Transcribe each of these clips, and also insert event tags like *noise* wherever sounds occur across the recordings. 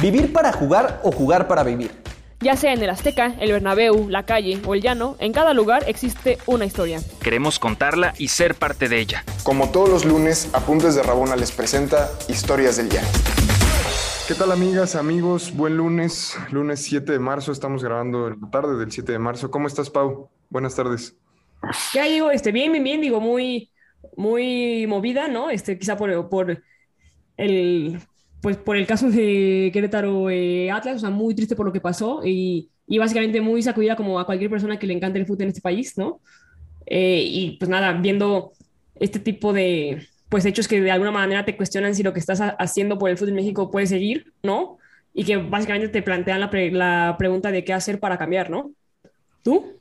¿Vivir para jugar o jugar para vivir? Ya sea en el Azteca, el Bernabéu, la calle o el llano, en cada lugar existe una historia. Queremos contarla y ser parte de ella. Como todos los lunes, Apuntes de Rabona les presenta Historias del Llano. ¿Qué tal amigas, amigos? Buen lunes, lunes 7 de marzo, estamos grabando en la tarde del 7 de marzo. ¿Cómo estás, Pau? Buenas tardes. ¿Qué hay, digo? Este, bien, bien, bien, digo, muy, muy movida, ¿no? Este, quizá por, por el pues por el caso de Querétaro eh, Atlas, o sea, muy triste por lo que pasó y, y, básicamente muy sacudida como a cualquier persona que le encante el fútbol en este país, ¿no? Eh, y pues nada, viendo este tipo de pues hechos que de alguna manera te cuestionan si lo que estás haciendo por el fútbol en México puede seguir, ¿no? Y que básicamente te plantean la, la pregunta de qué hacer para cambiar, ¿no? ¿Tú?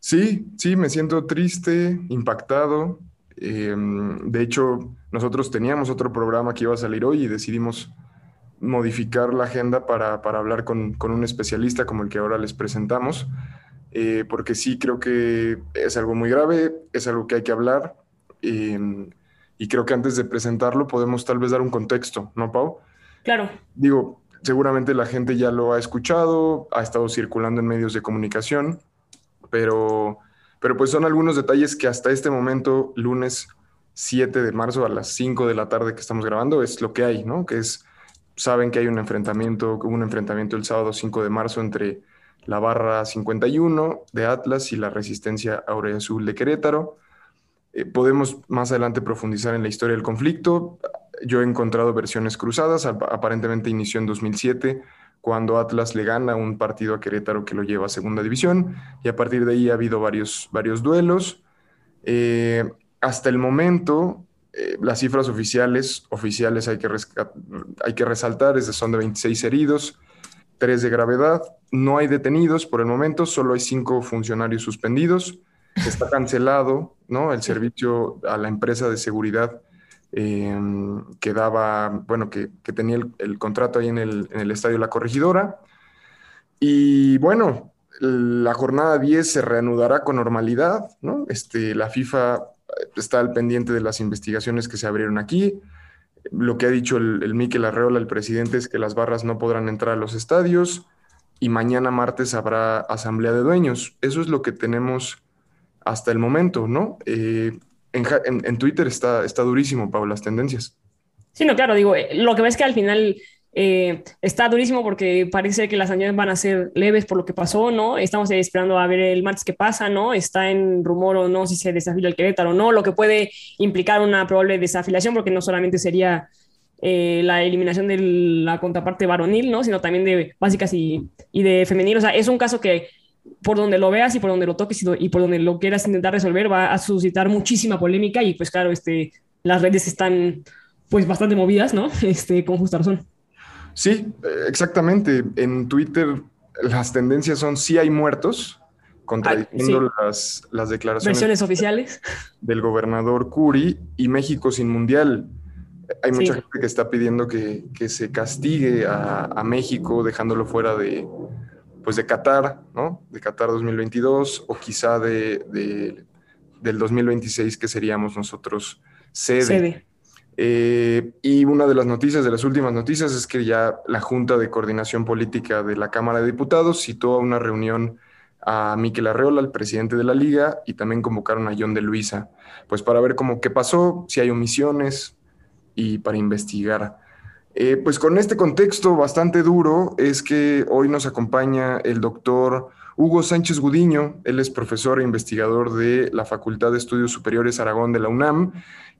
Sí, sí, me siento triste, impactado. Eh, de hecho, nosotros teníamos otro programa que iba a salir hoy y decidimos modificar la agenda para, para hablar con, con, un especialista como el que ahora les presentamos, eh, porque sí creo que es algo muy grave, es algo que hay que hablar eh, y creo que antes de presentarlo podemos tal vez dar un contexto, ¿no, Pau? Claro. Digo, seguramente la gente ya lo ha escuchado, ha estado circulando en medios de comunicación, pero, pero pues son algunos detalles que hasta este momento, lunes 7 de marzo a las 5 de la tarde que estamos grabando, es lo que hay, ¿no? Que es, saben que hay un enfrentamiento, hubo un enfrentamiento el sábado 5 de marzo entre la barra 51 de Atlas y la resistencia Aurea Azul de Querétaro. Eh, podemos más adelante profundizar en la historia del conflicto. Yo he encontrado versiones cruzadas, aparentemente inició en 2007 cuando Atlas le gana un partido a Querétaro que lo lleva a segunda división y a partir de ahí ha habido varios, varios duelos. Eh, hasta el momento, eh, las cifras oficiales, oficiales hay que, hay que resaltar, es de, son de 26 heridos, 3 de gravedad, no hay detenidos por el momento, solo hay 5 funcionarios suspendidos, está cancelado ¿no? el servicio a la empresa de seguridad eh, que daba, bueno, que, que tenía el, el, contrato ahí en el, en el estadio La Corregidora. Y bueno, la jornada 10 se reanudará con normalidad, ¿no? Este, la FIFA está al pendiente de las investigaciones que se abrieron aquí. Lo que ha dicho el, el Miquel Arreola, el presidente, es que las barras no podrán entrar a los estadios y mañana martes habrá asamblea de dueños. Eso es lo que tenemos hasta el momento, ¿no? Eh, en, en, Twitter está, está durísimo, Pablo, las tendencias. Sí, no, claro, digo, eh, lo que ves que al final eh, está durísimo porque parece que las sanciones van a ser leves por lo que pasó, ¿no? Estamos esperando a ver el martes qué pasa, ¿no? Está en rumor o no si se desafila el Querétaro o no, lo que puede implicar una probable desafiliación porque no solamente sería eh, la eliminación de la contraparte varonil, ¿no? Sino también de básicas y, y, de femenil. O sea, es un caso que por donde lo veas y por donde lo toques y, y por donde lo quieras intentar resolver va a suscitar muchísima polémica y pues claro, este, las redes están pues bastante movidas, ¿no? *laughs* Este, con justa razón. Sí, exactamente. En Twitter las tendencias son sí hay muertos, contradiciendo ah, sí. las, las, declaraciones Versiones oficiales del gobernador Curi y México sin mundial. Hay mucha sí. gente que está pidiendo que, que se castigue a, a, México dejándolo fuera de, pues de Qatar, ¿no? De Qatar 2022 o quizá de, de del 2026 que seríamos nosotros sede. sede. Eh, y una de las noticias, de las últimas noticias, es que ya la Junta de Coordinación Política de la Cámara de Diputados citó a una reunión a Miquel Arreola, el presidente de la liga, y también convocaron a John de Luisa, pues para ver cómo qué pasó, si hay omisiones y para investigar. Eh, pues con este contexto bastante duro es que hoy nos acompaña el doctor Hugo Sánchez Gudiño, él es profesor e investigador de la Facultad de Estudios Superiores Aragón de la UNAM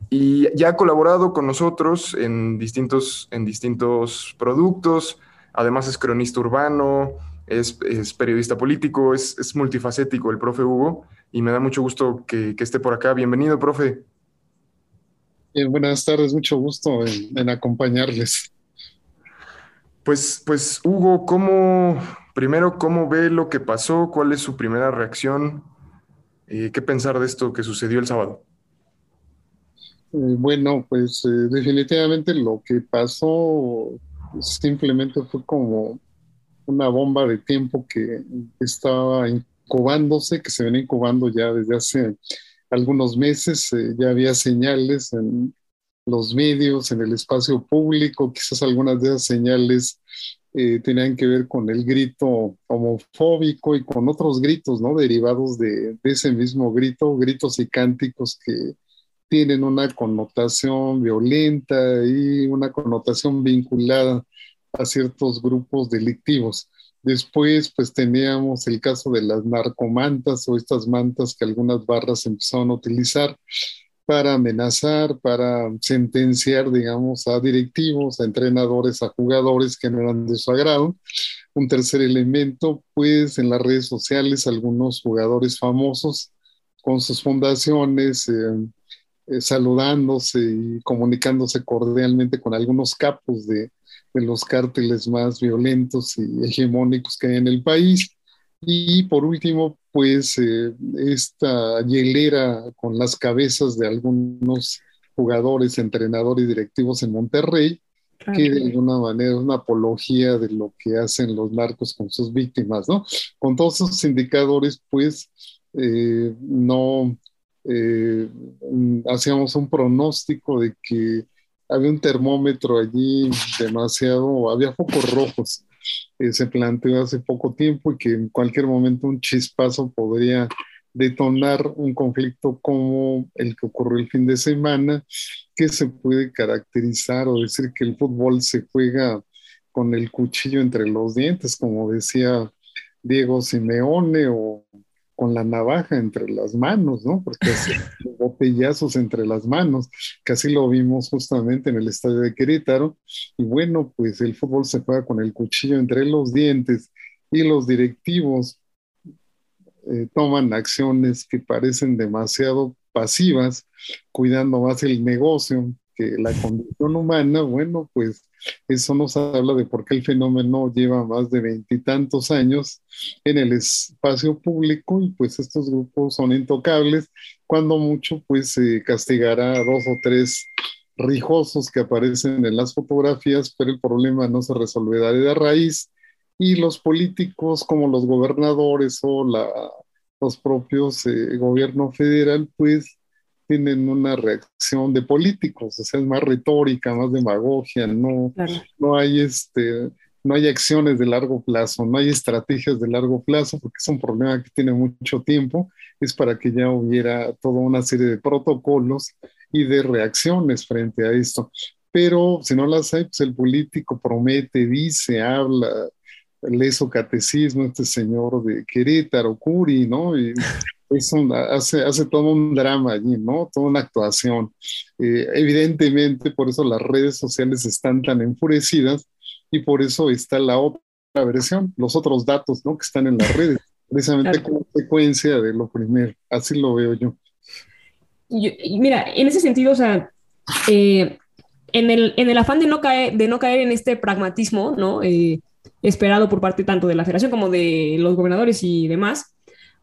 y ya ha colaborado con nosotros en distintos, en distintos productos, además es cronista urbano, es, periodista político, es, multifacético el profe Hugo y me da mucho gusto que, esté por acá. Bienvenido, profe. Bien, buenas tardes, mucho gusto en acompañarles. Pues, pues, Hugo, ¿cómo, primero, cómo ve lo que pasó? ¿Cuál es su primera reacción? Eh, ¿Qué pensar de esto que sucedió el sábado? Eh, bueno, pues eh, definitivamente lo que pasó simplemente fue como una bomba de tiempo que estaba incubándose, que se venía incubando ya desde hace algunos meses, eh, ya había señales en, los medios, en el espacio público, quizás algunas de esas señales eh, tenían que ver con el grito homofóbico y con otros gritos, ¿no? Derivados de, de, ese mismo grito, gritos y cánticos que tienen una connotación violenta y una connotación vinculada a ciertos grupos delictivos. Después, pues teníamos el caso de las narcomantas o estas mantas que algunas barras empezaron a utilizar para amenazar, para sentenciar, digamos, a directivos, a entrenadores, a jugadores que no eran de su agrado. Un tercer elemento, pues en las redes sociales, algunos jugadores famosos con sus fundaciones, eh, eh, saludándose y comunicándose cordialmente con algunos capos de, de los cárteles más violentos y hegemónicos que hay en el país. Y por último, pues eh, esta hielera con las cabezas de algunos jugadores, entrenadores directivos en Monterrey, que de alguna manera es una apología de lo que hacen los narcos con sus víctimas, ¿no? Con todos esos indicadores, pues eh, no eh, hacíamos un pronóstico de que había un termómetro allí demasiado, había focos rojos. Se planteó hace poco tiempo y que en cualquier momento un chispazo podría detonar un conflicto como el que ocurrió el fin de semana, que se puede caracterizar o decir que el fútbol se juega con el cuchillo entre los dientes, como decía Diego Simeone, o con la navaja entre las manos, ¿no? Porque *laughs* botellazos entre las manos, que así lo vimos justamente en el estadio de Querétaro. Y bueno, pues el fútbol se juega con el cuchillo entre los dientes y los directivos eh, toman acciones que parecen demasiado pasivas, cuidando más el negocio que la condición humana, bueno, pues eso nos habla de por qué el fenómeno lleva más de veintitantos años en el espacio público y pues estos grupos son intocables. Cuando mucho, pues se castigará a dos o tres rijosos que aparecen en las fotografías, pero el problema no se resolverá de raíz y los políticos como los gobernadores o la, los propios eh, gobierno federal, pues tienen una reacción de políticos, o sea, es más retórica, más demagogia, no, no, hay este, no hay acciones de largo plazo, no hay estrategias de largo plazo, porque es un problema que tiene mucho tiempo, es para que ya hubiera toda una serie de protocolos y de reacciones frente a esto. Pero si no las hay, pues el político promete, dice, habla, lee su catecismo, este señor de Querétaro, Curi, ¿no? Y hace, hace todo un drama allí, ¿no? Toda una actuación. Eh, evidentemente, por eso las redes sociales están tan enfurecidas y por eso está la otra versión, los otros datos, ¿no? Que están en las redes, precisamente como consecuencia de lo primero. Así lo veo yo. mira, en ese sentido, o sea, eh, en, el, en el afán de no, caer, de no caer en este pragmatismo, ¿no? Eh, esperado por parte tanto de la federación como de los gobernadores y demás,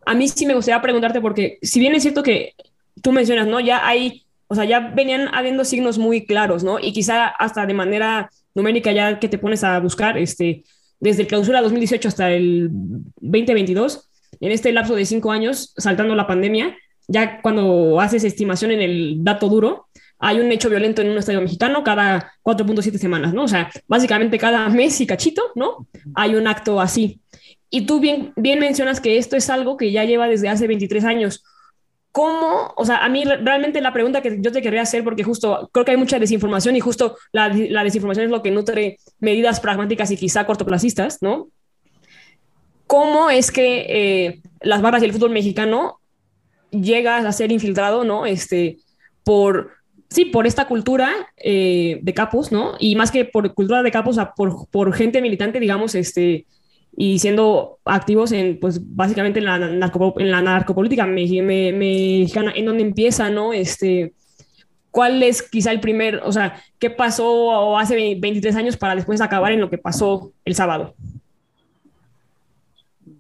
a mí sí me gustaría preguntarte porque si bien es cierto que tú mencionas, ¿no? Ya hay, o sea, ya venían habiendo signos muy claros, ¿no? Y quizá hasta de manera numérica ya que te pones a buscar, este, desde el clausura 2018 hasta el 2022, en este lapso de cinco años, saltando la pandemia, ya cuando haces estimación en el dato duro, hay un hecho violento en un estadio mexicano cada 4.7 semanas, ¿no? O sea, básicamente cada mes y cachito, ¿no? Hay un acto así. Y tú bien, bien mencionas que esto es algo que ya lleva desde hace 23 años. ¿Cómo? O sea, a mí realmente la pregunta que yo te quería hacer, porque justo creo que hay mucha desinformación y justo la, la desinformación es lo que nutre medidas pragmáticas y quizá cortoplacistas, ¿no? ¿Cómo es que eh, las barras y el fútbol mexicano llegas a ser infiltrado, ¿no? Este, por, sí, por esta cultura eh, de capos, ¿no? Y más que por cultura de capos, por, por gente militante, digamos, este, y siendo activos en, pues, básicamente en la, en la narcopolítica mexicana, en donde empieza, ¿no? Este, ¿Cuál es quizá el primer, o sea, qué pasó hace 23 años para después acabar en lo que pasó el sábado?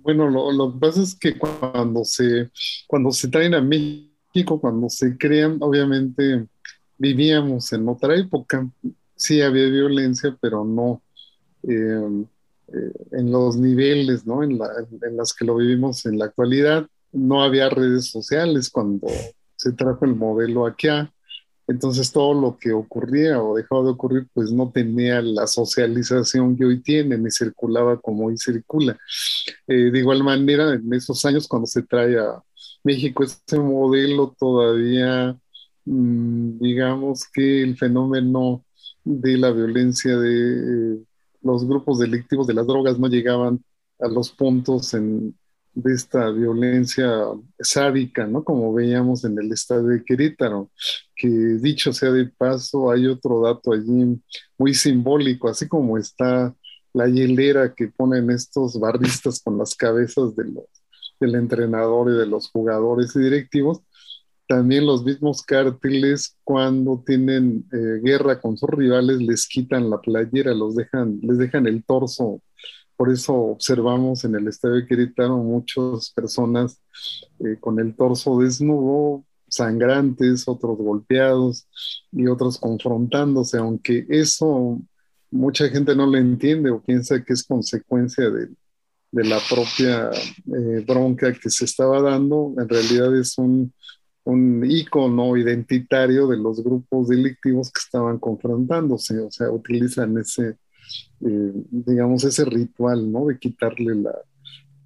Bueno, lo, lo que pasa es que cuando se, cuando se traen a México, cuando se crean, obviamente vivíamos en otra época. Sí había violencia, pero no, eh, eh, en los niveles, ¿no? En, la, en las que lo vivimos en la actualidad. No había redes sociales cuando se trajo el modelo aquí. Entonces todo lo que ocurría o dejaba de ocurrir pues no tenía la socialización que hoy tiene ni circulaba como hoy circula. Eh, de igual manera, en esos años cuando se trae a México este modelo todavía, digamos que el fenómeno de la violencia de eh, los grupos delictivos de las drogas no llegaban a los puntos en de esta violencia sádica, ¿no? Como veíamos en el estado de Querétaro, que dicho sea de paso, hay otro dato allí muy simbólico, así como está la hielera que ponen estos barristas con las cabezas de los, del entrenador y de los jugadores y directivos, también los mismos cárteles cuando tienen eh, guerra con sus rivales les quitan la playera, los dejan, les dejan el torso. Por eso observamos en el estadio de Querétaro muchas personas eh, con el torso desnudo, sangrantes, otros golpeados y otros confrontándose, aunque eso mucha gente no lo entiende o piensa que es consecuencia de, la propia eh, bronca que se estaba dando, en realidad es un, un ícono identitario de los grupos delictivos que estaban confrontándose, o sea, utilizan ese, eh, digamos, ese ritual, ¿no? De quitarle la...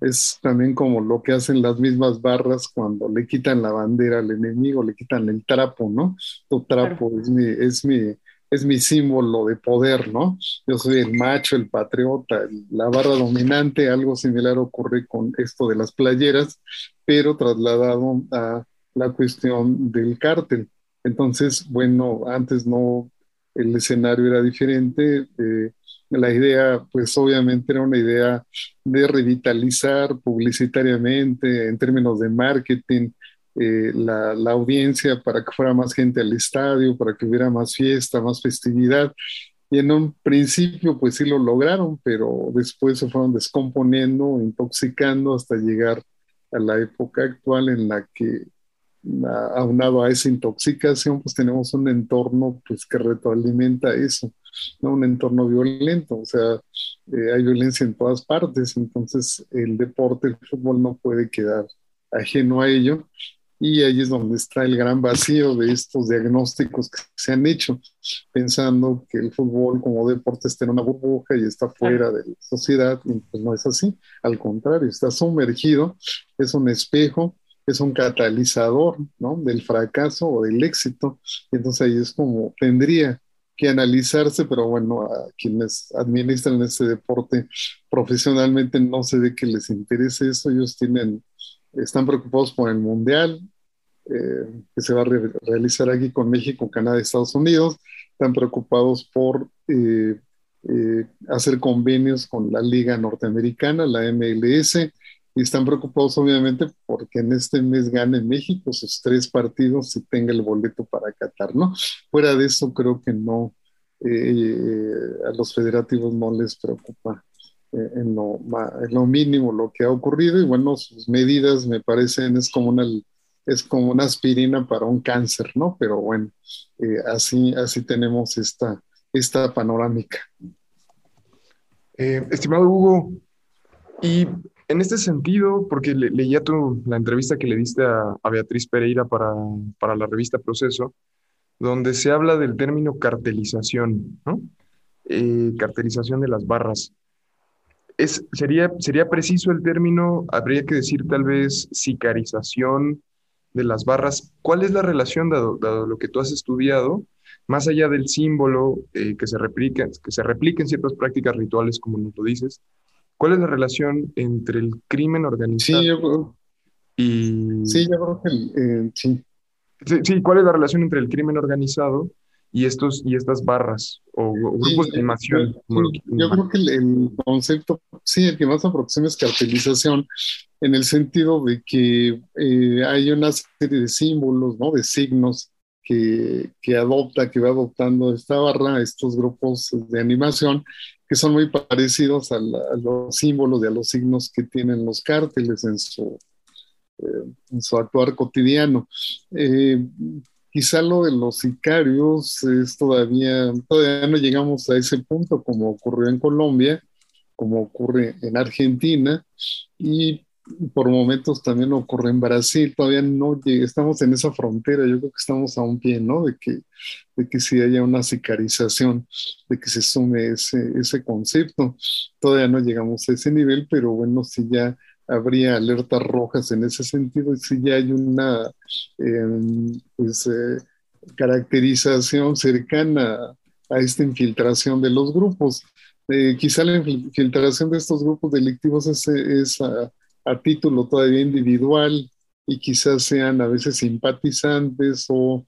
Es también como lo que hacen las mismas barras cuando le quitan la bandera al enemigo, le quitan el trapo, ¿no? Tu trapo es, mi, es, mi, es mi símbolo de poder, ¿no? Yo soy el macho, el patriota, la barra dominante, algo similar ocurre con esto de las playeras, pero trasladado a la cuestión del cártel. Entonces, bueno, antes no, el escenario era diferente. Eh, la idea, pues obviamente era una idea de revitalizar publicitariamente, en términos de marketing, eh, la, la, audiencia para que fuera más gente al estadio, para que hubiera más fiesta, más festividad. Y en un principio, pues sí lo lograron, pero después se fueron descomponiendo, intoxicando hasta llegar a la época actual en la que aunado a esa intoxicación, pues tenemos un entorno pues, que retroalimenta eso, ¿no? un entorno violento, o sea, eh, hay violencia en todas partes, entonces el deporte, el fútbol no puede quedar ajeno a ello. Y ahí es donde está el gran vacío de estos diagnósticos que se han hecho, pensando que el fútbol como deporte está en una burbuja y está fuera de la sociedad, y pues no es así, al contrario, está sumergido, es un espejo es un catalizador ¿no? del fracaso o del éxito. Entonces ahí es como tendría que analizarse, pero bueno, a quienes administran este deporte profesionalmente no sé de qué les interese eso. Ellos tienen, están preocupados por el mundial eh, que se va a realizar aquí con México, Canadá y Estados Unidos. Están preocupados por eh, eh, hacer convenios con la Liga Norteamericana, la MLS y están preocupados obviamente porque en este mes gane México sus tres partidos y tenga el boleto para Qatar, ¿no? Fuera de eso creo que no, eh, a los federativos no les preocupa eh, en, lo, en, lo, mínimo lo que ha ocurrido y bueno, sus medidas me parecen es como una, es como una aspirina para un cáncer, ¿no? Pero bueno, eh, así, así tenemos esta, esta panorámica. estimado Hugo, y en este sentido, porque leía tu, la entrevista que le diste a, Beatriz Pereira para, para, la revista Proceso, donde se habla del término cartelización, ¿no? Eh, cartelización de las barras. Es, sería, ¿Sería preciso el término? Habría que decir tal vez sicarización de las barras. ¿Cuál es la relación, dado, lo que tú has estudiado, más allá del símbolo eh, que, se replica, que se replica en ciertas prácticas rituales, como nos lo dices, ¿Cuál es la relación entre el crimen organizado sí, yo y... Sí, yo creo que eh, sí. sí. ¿cuál es la relación entre el crimen organizado y, estos, y estas barras o, grupos de animación? Yo, creo que el, concepto, sí, el que más aproxima es cartelización, en el sentido de que eh, hay una serie de símbolos, ¿no? de signos que, que, adopta, que va adoptando esta barra, estos grupos de animación, que son muy parecidos a, los símbolos y a los signos que tienen los cárteles en su, eh, en su actuar cotidiano. Eh, quizá lo de los sicarios es todavía, todavía no llegamos a ese punto como ocurrió en Colombia, como ocurre en Argentina, y por momentos también ocurre en Brasil, todavía no estamos en esa frontera, yo creo que estamos a un pie, ¿no? De que, de que si haya una sicarización, de que se sume ese, ese concepto. Todavía no llegamos a ese nivel, pero bueno, si ya habría alertas rojas en ese sentido, y si ya hay una em, pues, eh, caracterización cercana a esta infiltración de los grupos. Eh, quizá la infiltración de estos grupos delictivos es, título todavía individual y quizás sean a veces simpatizantes o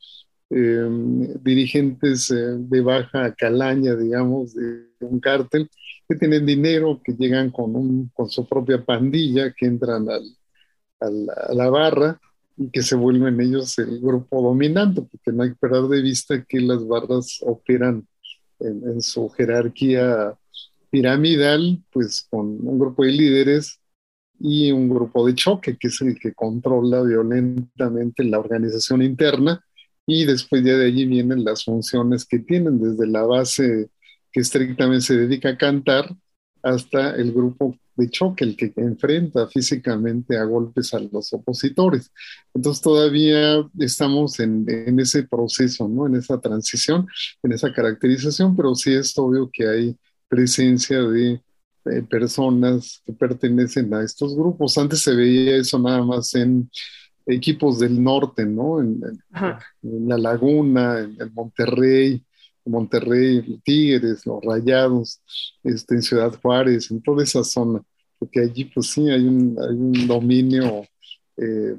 em, dirigentes eh, de baja calaña, digamos, de un cártel, que tienen dinero, que llegan con, un, con su propia pandilla, que entran al, a la barra y que se vuelven ellos el grupo dominante, porque no hay que perder de vista que las barras operan en, su jerarquía piramidal, pues con un grupo de líderes y un grupo de choque, que es el que controla violentamente la organización interna, y después ya de allí vienen las funciones que tienen, desde la base que estrictamente se dedica a cantar hasta el grupo de choque, el que enfrenta físicamente a golpes a los opositores. Entonces todavía estamos en, en, ese proceso, ¿no? En esa transición, en esa caracterización, pero sí es obvio que hay presencia de, personas que pertenecen a estos grupos. Antes se veía eso nada más en equipos del norte, ¿no? En, en La Laguna, en, el Monterrey, Monterrey, Tigres, los Rayados, este, en Ciudad Juárez, en toda esa zona, porque allí pues sí hay un, hay un dominio eh,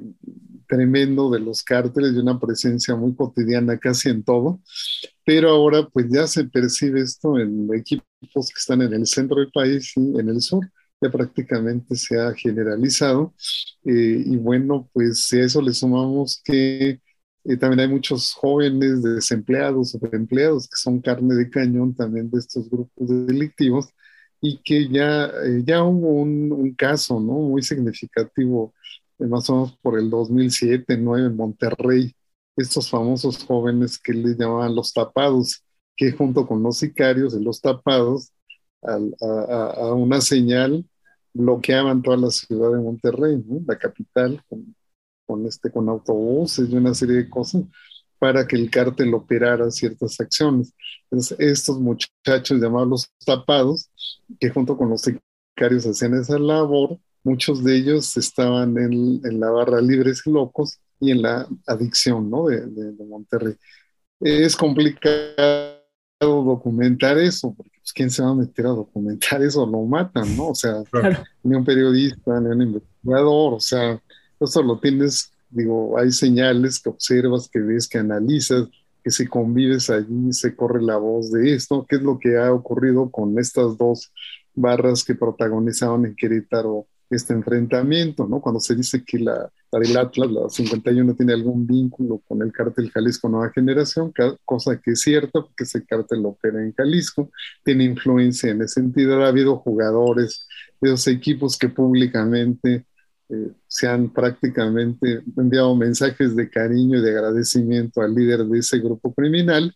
tremendo de los cárteles y una presencia muy cotidiana casi en todo, pero ahora pues ya se percibe esto en equipos que están en el centro del país y en el sur, ya prácticamente se ha generalizado eh, y bueno, pues si a eso le sumamos que también hay muchos jóvenes desempleados o empleados que son carne de cañón también de estos grupos delictivos y que ya, eh, ya hubo un, caso ¿no? muy significativo, eh, más o menos por el 2007, 2009 en Monterrey, estos famosos jóvenes que le llamaban los tapados, que junto con los sicarios de los tapados, a, una señal bloqueaban toda la ciudad de Monterrey, la capital, con con, este, con autobuses y una serie de cosas para que el cártel operara ciertas acciones. Entonces, estos muchachos llamados los tapados, que junto con los sicarios hacían esa labor, muchos de ellos estaban en la barra Libres y Locos y en la adicción ¿no? de, de, Monterrey. Es complicado documentar eso, porque pues, ¿quién se va a meter a documentar eso? Lo matan, ¿no? O sea, ni un periodista, ni un investigador, o sea, eso lo tienes, digo, hay señales que observas, que ves, que analizas, que si convives allí se corre la voz de esto, qué es lo que ha ocurrido con estas dos barras que protagonizaban en Querétaro este enfrentamiento, ¿no? Cuando se dice que la, la del Atlas, la 51, tiene algún vínculo con el cártel Jalisco Nueva Generación, cosa que es cierta, porque ese cártel opera en Jalisco, tiene influencia en ese sentido. Ha habido jugadores de esos equipos que públicamente eh, se han prácticamente enviado mensajes de cariño y de agradecimiento al líder de ese grupo criminal.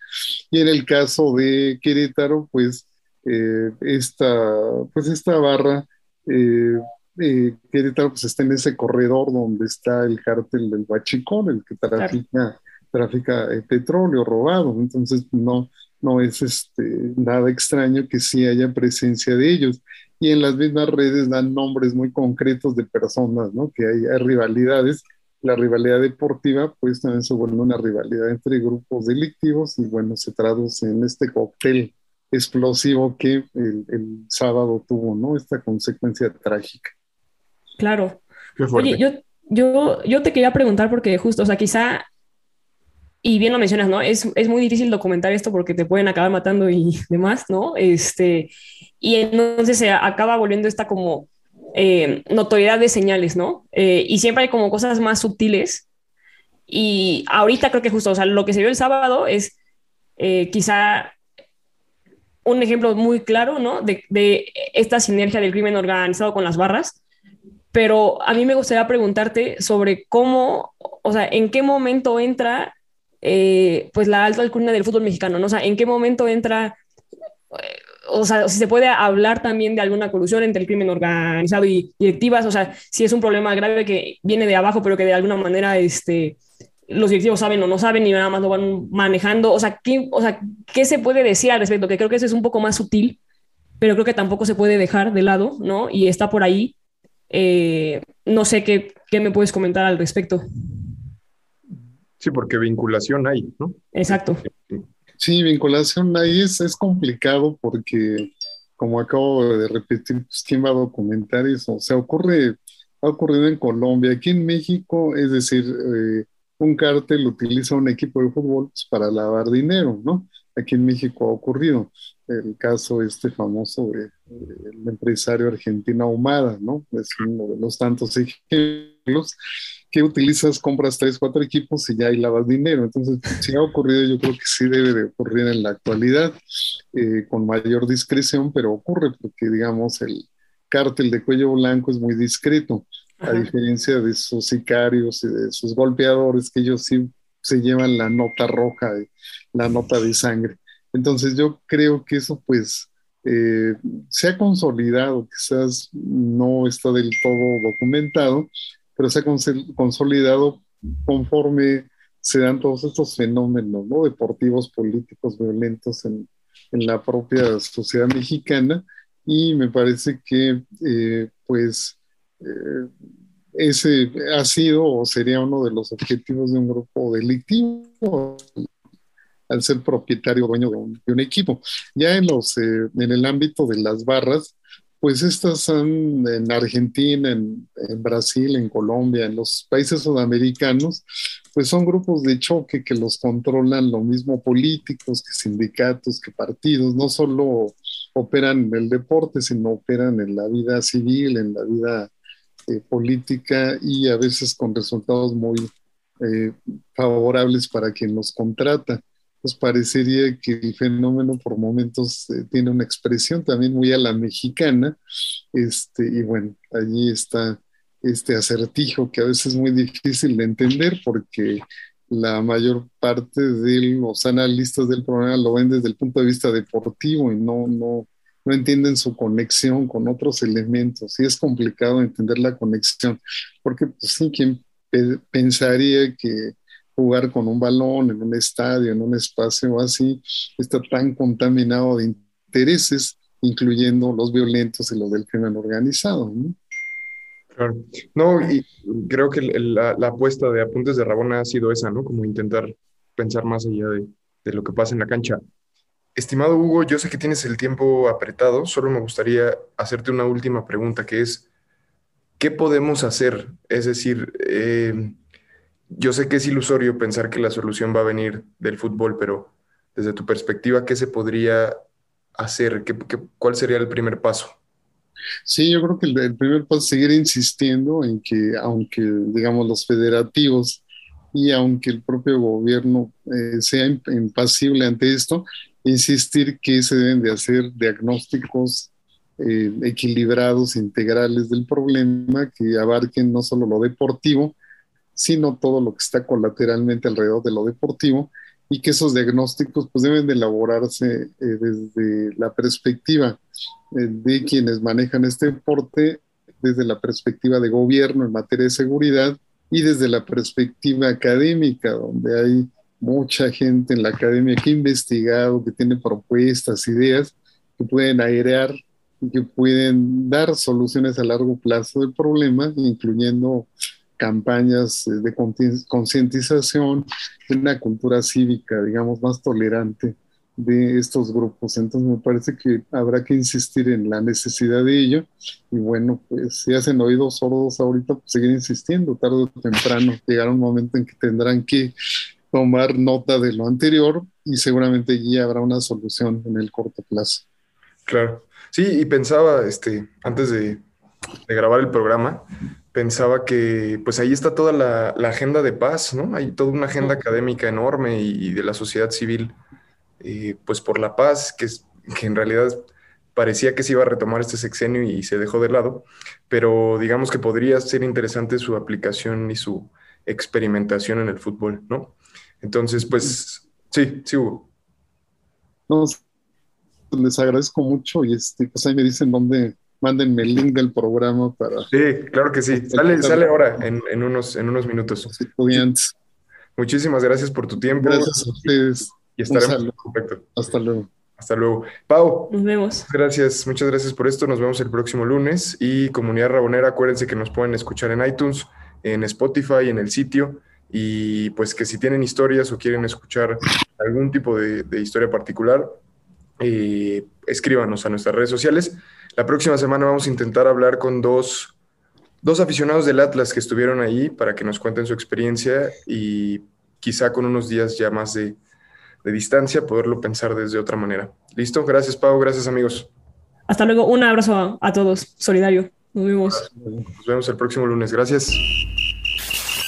Y en el caso de Querétaro, pues, eh, esta, pues esta barra, eh, Querétaro pues, está en ese corredor donde está el cártel del Huachicón, el que trafica, trafica petróleo robado. Entonces, no, no es este, nada extraño que sí haya presencia de ellos y en las mismas redes dan nombres muy concretos de personas, ¿no? Que hay, rivalidades. La rivalidad deportiva, pues también se vuelve una rivalidad entre grupos delictivos y bueno, se traduce en este cóctel explosivo que el, sábado tuvo, ¿no? Esta consecuencia trágica. Claro. Oye, yo, yo, yo te quería preguntar porque justo, o sea, quizá y bien lo mencionas, ¿no? Es, es, muy difícil documentar esto porque te pueden acabar matando y *laughs* demás, ¿no? Este, y entonces se acaba volviendo esta como eh, notoriedad de señales, ¿no? Eh, y siempre hay como cosas más sutiles. Y ahorita creo que justo, o sea, lo que se vio el sábado es eh, quizá un ejemplo muy claro, ¿no? De, de esta sinergia del crimen organizado con las barras. Pero a mí me gustaría preguntarte sobre cómo, o sea, en qué momento entra eh, pues la alta alcurnia del fútbol mexicano, ¿no? O sea, ¿en qué momento entra, eh, o sea, si se puede hablar también de alguna colusión entre el crimen organizado y directivas, o sea, si es un problema grave que viene de abajo, pero que de alguna manera este, los directivos saben o no saben y nada más lo van manejando. O sea, ¿qué, o sea, ¿qué se puede decir al respecto? Que creo que eso es un poco más sutil, pero creo que tampoco se puede dejar de lado, ¿no? Y está por ahí. Eh, no sé qué, qué me puedes comentar al respecto. Sí, porque vinculación hay, ¿no? Exacto. Sí, vinculación ahí es, es complicado porque, como acabo de repetir, pues, ¿quién va a documentar eso? O sea, ocurre, ha ocurrido en Colombia, aquí en México, es decir, eh, un cártel utiliza un equipo de fútbol pues, para lavar dinero, ¿no? Aquí en México ha ocurrido el caso este famoso del de, empresario argentino Ahumada, ¿no? Es uno de los tantos *laughs* ejemplos que utilizas, compras tres, cuatro equipos y ya hay lavas dinero. Entonces, si ha ocurrido, yo creo que sí debe de ocurrir en la actualidad eh, con mayor discreción, pero ocurre porque, digamos, el cártel de cuello blanco es muy discreto a diferencia de sus sicarios y de sus golpeadores, que ellos sí se llevan la nota roja, la nota de sangre. Entonces yo creo que eso pues eh, se ha consolidado, quizás no está del todo documentado, pero se ha consolidado conforme se dan todos estos fenómenos ¿no? deportivos, políticos, violentos en, en, la propia sociedad mexicana y me parece que eh, pues eh, ese ha sido o sería uno de los objetivos de un grupo delictivo al ser propietario dueño de un, equipo. Ya en, los, eh, en el ámbito de las barras, pues estas en Argentina, en, en, Brasil, en Colombia, en los países sudamericanos, pues son grupos de choque que los controlan lo mismo políticos que sindicatos, que partidos, no solo operan en el deporte, sino operan en la vida civil, en la vida eh, política y a veces con resultados muy eh, favorables para quien los contrata. Pues parecería que el fenómeno por momentos eh, tiene una expresión también muy a la mexicana, este, y bueno, allí está este acertijo que a veces es muy difícil de entender porque la mayor parte de los analistas del programa lo ven desde el punto de vista deportivo y no, no, no entienden su conexión con otros elementos y es complicado entender la conexión, porque pues sí, quien pensaría que jugar con un balón en un estadio, en un espacio así, está tan contaminado de intereses, incluyendo los violentos y los del crimen organizado. ¿no? Claro. No, y creo que la, la, apuesta de Apuntes de Rabona ha sido esa, ¿no? Como intentar pensar más allá de, de lo que pasa en la cancha. Estimado Hugo, yo sé que tienes el tiempo apretado, solo me gustaría hacerte una última pregunta, que es, ¿qué podemos hacer? Es decir, eh, yo sé que es ilusorio pensar que la solución va a venir del fútbol, pero desde tu perspectiva, ¿qué se podría hacer? ¿Qué, cuál sería el primer paso? Sí, yo creo que el, primer paso es seguir insistiendo en que, aunque, digamos, los federativos y aunque el propio gobierno eh, sea impasible ante esto, insistir que se deben de hacer diagnósticos eh, equilibrados, integrales del problema, que abarquen no solo lo deportivo, sino todo lo que está colateralmente alrededor de lo deportivo, y que esos diagnósticos pues deben de elaborarse eh, desde la perspectiva eh, de quienes manejan este deporte, desde la perspectiva de gobierno en materia de seguridad y desde la perspectiva académica, donde hay mucha gente en la academia que ha investigado, que tiene propuestas, ideas que pueden airear y que pueden dar soluciones a largo plazo del problema, incluyendo campañas de concientización, una cultura cívica, digamos, más tolerante de estos grupos. Entonces me parece que habrá que insistir en la necesidad de ello y bueno, pues si hacen oídos sordos ahorita, pues seguir insistiendo, tarde o temprano llegará un momento en que tendrán que tomar nota de lo anterior y seguramente allí habrá una solución en el corto plazo. Claro. Sí, y pensaba, este, antes de, grabar el programa, pensaba que pues ahí está toda la, agenda de paz, ¿no? Hay toda una agenda académica enorme y, de la sociedad civil, eh, pues por la paz, que, que en realidad parecía que se iba a retomar este sexenio y se dejó de lado, pero digamos que podría ser interesante su aplicación y su experimentación en el fútbol, ¿no? Entonces, pues, sí, sí hubo. No, les agradezco mucho y este, pues ahí me dicen dónde, mándenme el link del programa para Sí, claro que sí. Sale, sale ahora, en, en unos, en unos minutos. estudiantes. Muchísimas gracias por tu tiempo. Gracias a ustedes. Y estaremos en contacto. Hasta luego. Hasta luego. Pau, Nos vemos. gracias, muchas gracias por esto. Nos vemos el próximo lunes. Y comunidad rabonera, acuérdense que nos pueden escuchar en iTunes, en Spotify, en el sitio. Y pues que si tienen historias o quieren escuchar algún tipo de, de historia particular, eh, escríbanos a nuestras redes sociales. La próxima semana vamos a intentar hablar con dos, dos aficionados del Atlas que estuvieron ahí para que nos cuenten su experiencia y quizá con unos días ya más de, de distancia poderlo pensar desde otra manera. ¿Listo? Gracias, Pau. Gracias, amigos. Hasta luego. Un abrazo a, a todos. Solidario. Nos vemos. Nos vemos el próximo lunes. Gracias.